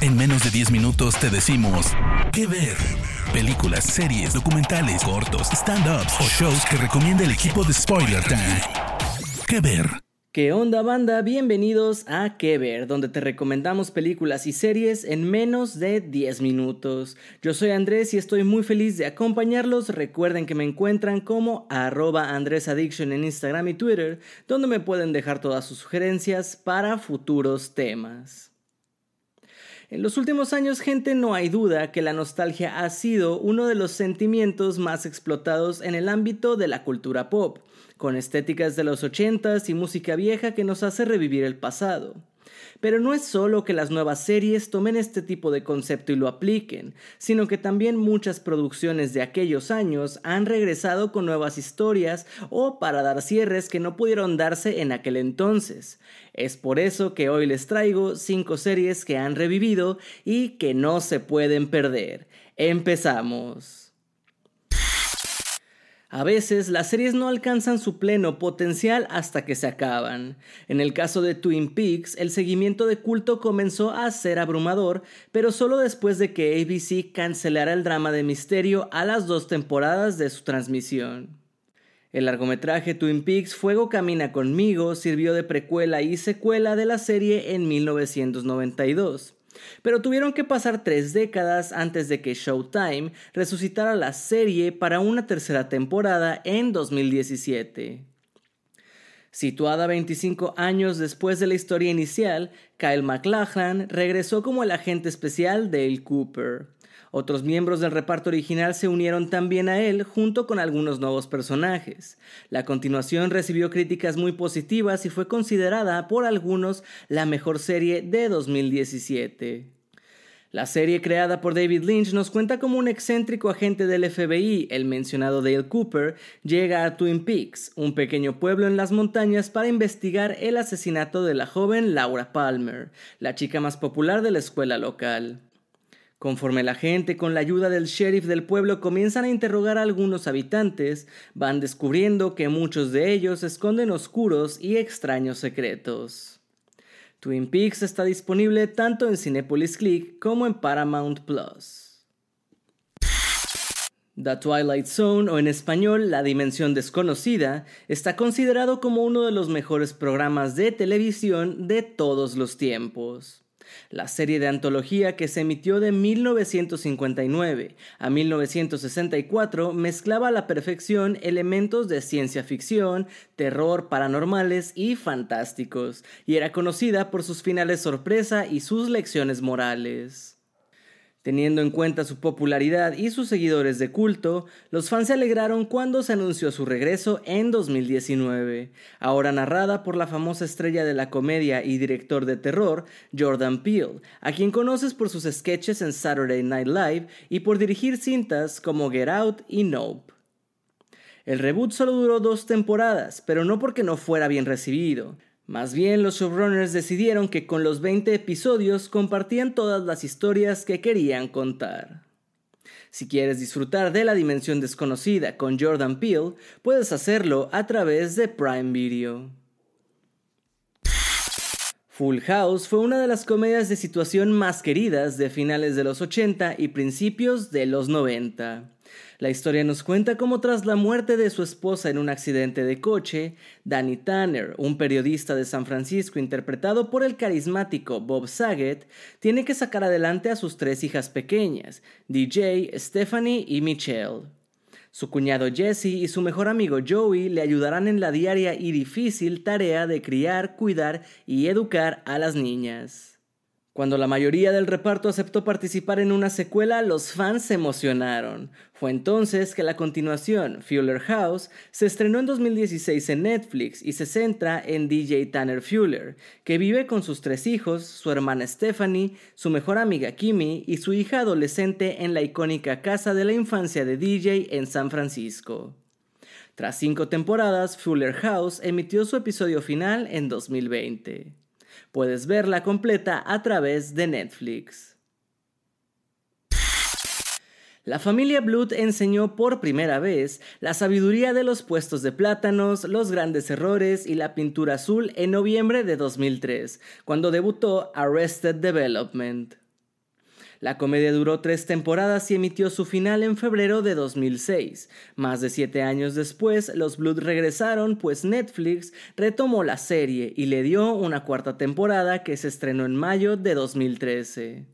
En menos de 10 minutos te decimos qué ver. Películas, series, documentales, cortos, stand-ups o shows que recomienda el equipo de Spoiler Time. ¿Qué ver? ¿Qué onda banda? Bienvenidos a Que Ver, donde te recomendamos películas y series en menos de 10 minutos. Yo soy Andrés y estoy muy feliz de acompañarlos. Recuerden que me encuentran como arroba AndrésAddiction en Instagram y Twitter, donde me pueden dejar todas sus sugerencias para futuros temas. En los últimos años, gente, no hay duda que la nostalgia ha sido uno de los sentimientos más explotados en el ámbito de la cultura pop, con estéticas de los 80s y música vieja que nos hace revivir el pasado. Pero no es solo que las nuevas series tomen este tipo de concepto y lo apliquen, sino que también muchas producciones de aquellos años han regresado con nuevas historias o para dar cierres que no pudieron darse en aquel entonces. Es por eso que hoy les traigo 5 series que han revivido y que no se pueden perder. Empezamos. A veces las series no alcanzan su pleno potencial hasta que se acaban. En el caso de Twin Peaks, el seguimiento de culto comenzó a ser abrumador, pero solo después de que ABC cancelara el drama de misterio a las dos temporadas de su transmisión. El largometraje Twin Peaks Fuego Camina conmigo sirvió de precuela y secuela de la serie en 1992. Pero tuvieron que pasar tres décadas antes de que Showtime resucitara la serie para una tercera temporada en 2017. Situada 25 años después de la historia inicial, Kyle MacLachlan regresó como el agente especial Dale Cooper. Otros miembros del reparto original se unieron también a él junto con algunos nuevos personajes. La continuación recibió críticas muy positivas y fue considerada por algunos la mejor serie de 2017. La serie creada por David Lynch nos cuenta cómo un excéntrico agente del FBI, el mencionado Dale Cooper, llega a Twin Peaks, un pequeño pueblo en las montañas, para investigar el asesinato de la joven Laura Palmer, la chica más popular de la escuela local. Conforme la gente, con la ayuda del sheriff del pueblo, comienzan a interrogar a algunos habitantes, van descubriendo que muchos de ellos esconden oscuros y extraños secretos. Twin Peaks está disponible tanto en Cinepolis Click como en Paramount Plus. The Twilight Zone, o en español La Dimensión Desconocida, está considerado como uno de los mejores programas de televisión de todos los tiempos. La serie de antología que se emitió de 1959 a 1964 mezclaba a la perfección elementos de ciencia ficción, terror, paranormales y fantásticos, y era conocida por sus finales sorpresa y sus lecciones morales. Teniendo en cuenta su popularidad y sus seguidores de culto, los fans se alegraron cuando se anunció su regreso en 2019, ahora narrada por la famosa estrella de la comedia y director de terror, Jordan Peele, a quien conoces por sus sketches en Saturday Night Live y por dirigir cintas como Get Out y Nope. El reboot solo duró dos temporadas, pero no porque no fuera bien recibido. Más bien, los showrunners decidieron que con los 20 episodios compartían todas las historias que querían contar. Si quieres disfrutar de la dimensión desconocida con Jordan Peele, puedes hacerlo a través de Prime Video. Full House fue una de las comedias de situación más queridas de finales de los 80 y principios de los 90. La historia nos cuenta cómo tras la muerte de su esposa en un accidente de coche, Danny Tanner, un periodista de San Francisco interpretado por el carismático Bob Saget, tiene que sacar adelante a sus tres hijas pequeñas, DJ, Stephanie y Michelle. Su cuñado Jesse y su mejor amigo Joey le ayudarán en la diaria y difícil tarea de criar, cuidar y educar a las niñas. Cuando la mayoría del reparto aceptó participar en una secuela, los fans se emocionaron. Fue entonces que la continuación, Fuller House, se estrenó en 2016 en Netflix y se centra en DJ Tanner Fuller, que vive con sus tres hijos, su hermana Stephanie, su mejor amiga Kimmy y su hija adolescente en la icónica casa de la infancia de DJ en San Francisco. Tras cinco temporadas, Fuller House emitió su episodio final en 2020. Puedes verla completa a través de Netflix. La familia Blood enseñó por primera vez la sabiduría de los puestos de plátanos, los grandes errores y la pintura azul en noviembre de 2003, cuando debutó Arrested Development. La comedia duró tres temporadas y emitió su final en febrero de 2006. Más de siete años después, los Blood regresaron, pues Netflix retomó la serie y le dio una cuarta temporada que se estrenó en mayo de 2013.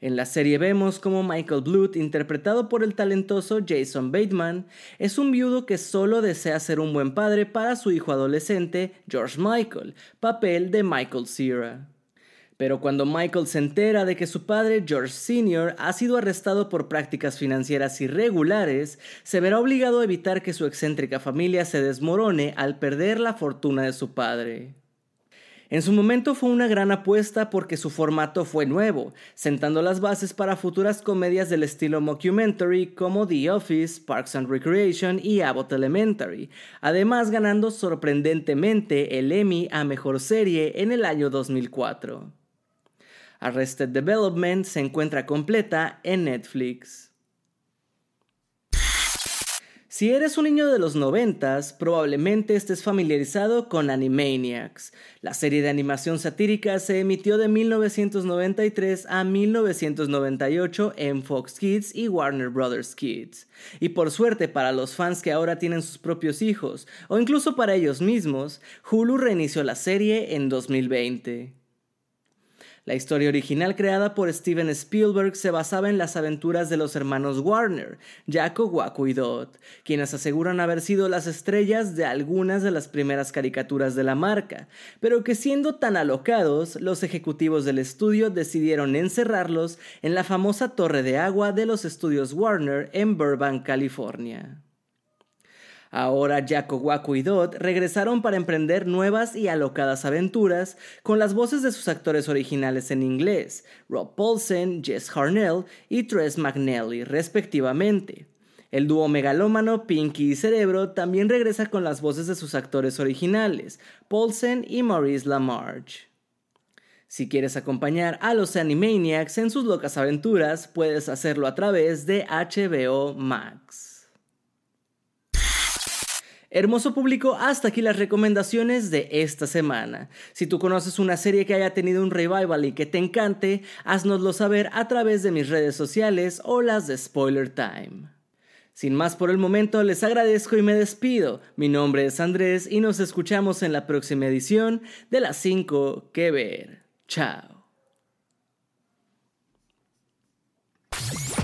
En la serie vemos como Michael Blood, interpretado por el talentoso Jason Bateman, es un viudo que solo desea ser un buen padre para su hijo adolescente, George Michael, papel de Michael Cera. Pero cuando Michael se entera de que su padre George Sr. ha sido arrestado por prácticas financieras irregulares, se verá obligado a evitar que su excéntrica familia se desmorone al perder la fortuna de su padre. En su momento fue una gran apuesta porque su formato fue nuevo, sentando las bases para futuras comedias del estilo mockumentary como The Office, Parks and Recreation y Abbott Elementary, además ganando sorprendentemente el Emmy a Mejor Serie en el año 2004. Arrested Development se encuentra completa en Netflix. Si eres un niño de los noventas, probablemente estés familiarizado con Animaniacs. La serie de animación satírica se emitió de 1993 a 1998 en Fox Kids y Warner Bros. Kids. Y por suerte para los fans que ahora tienen sus propios hijos, o incluso para ellos mismos, Hulu reinició la serie en 2020. La historia original creada por Steven Spielberg se basaba en las aventuras de los hermanos Warner, Jaco, Waco y Dot, quienes aseguran haber sido las estrellas de algunas de las primeras caricaturas de la marca, pero que siendo tan alocados, los ejecutivos del estudio decidieron encerrarlos en la famosa torre de agua de los estudios Warner en Burbank, California. Ahora Jaco, Waco y Dot regresaron para emprender nuevas y alocadas aventuras con las voces de sus actores originales en inglés, Rob Paulsen, Jess Harnell y Tress McNally, respectivamente. El dúo megalómano Pinky y Cerebro también regresa con las voces de sus actores originales, Paulsen y Maurice LaMarche. Si quieres acompañar a los Animaniacs en sus locas aventuras, puedes hacerlo a través de HBO Max. Hermoso público, hasta aquí las recomendaciones de esta semana. Si tú conoces una serie que haya tenido un revival y que te encante, haznoslo saber a través de mis redes sociales o las de Spoiler Time. Sin más por el momento, les agradezco y me despido. Mi nombre es Andrés y nos escuchamos en la próxima edición de las 5 que ver. Chao.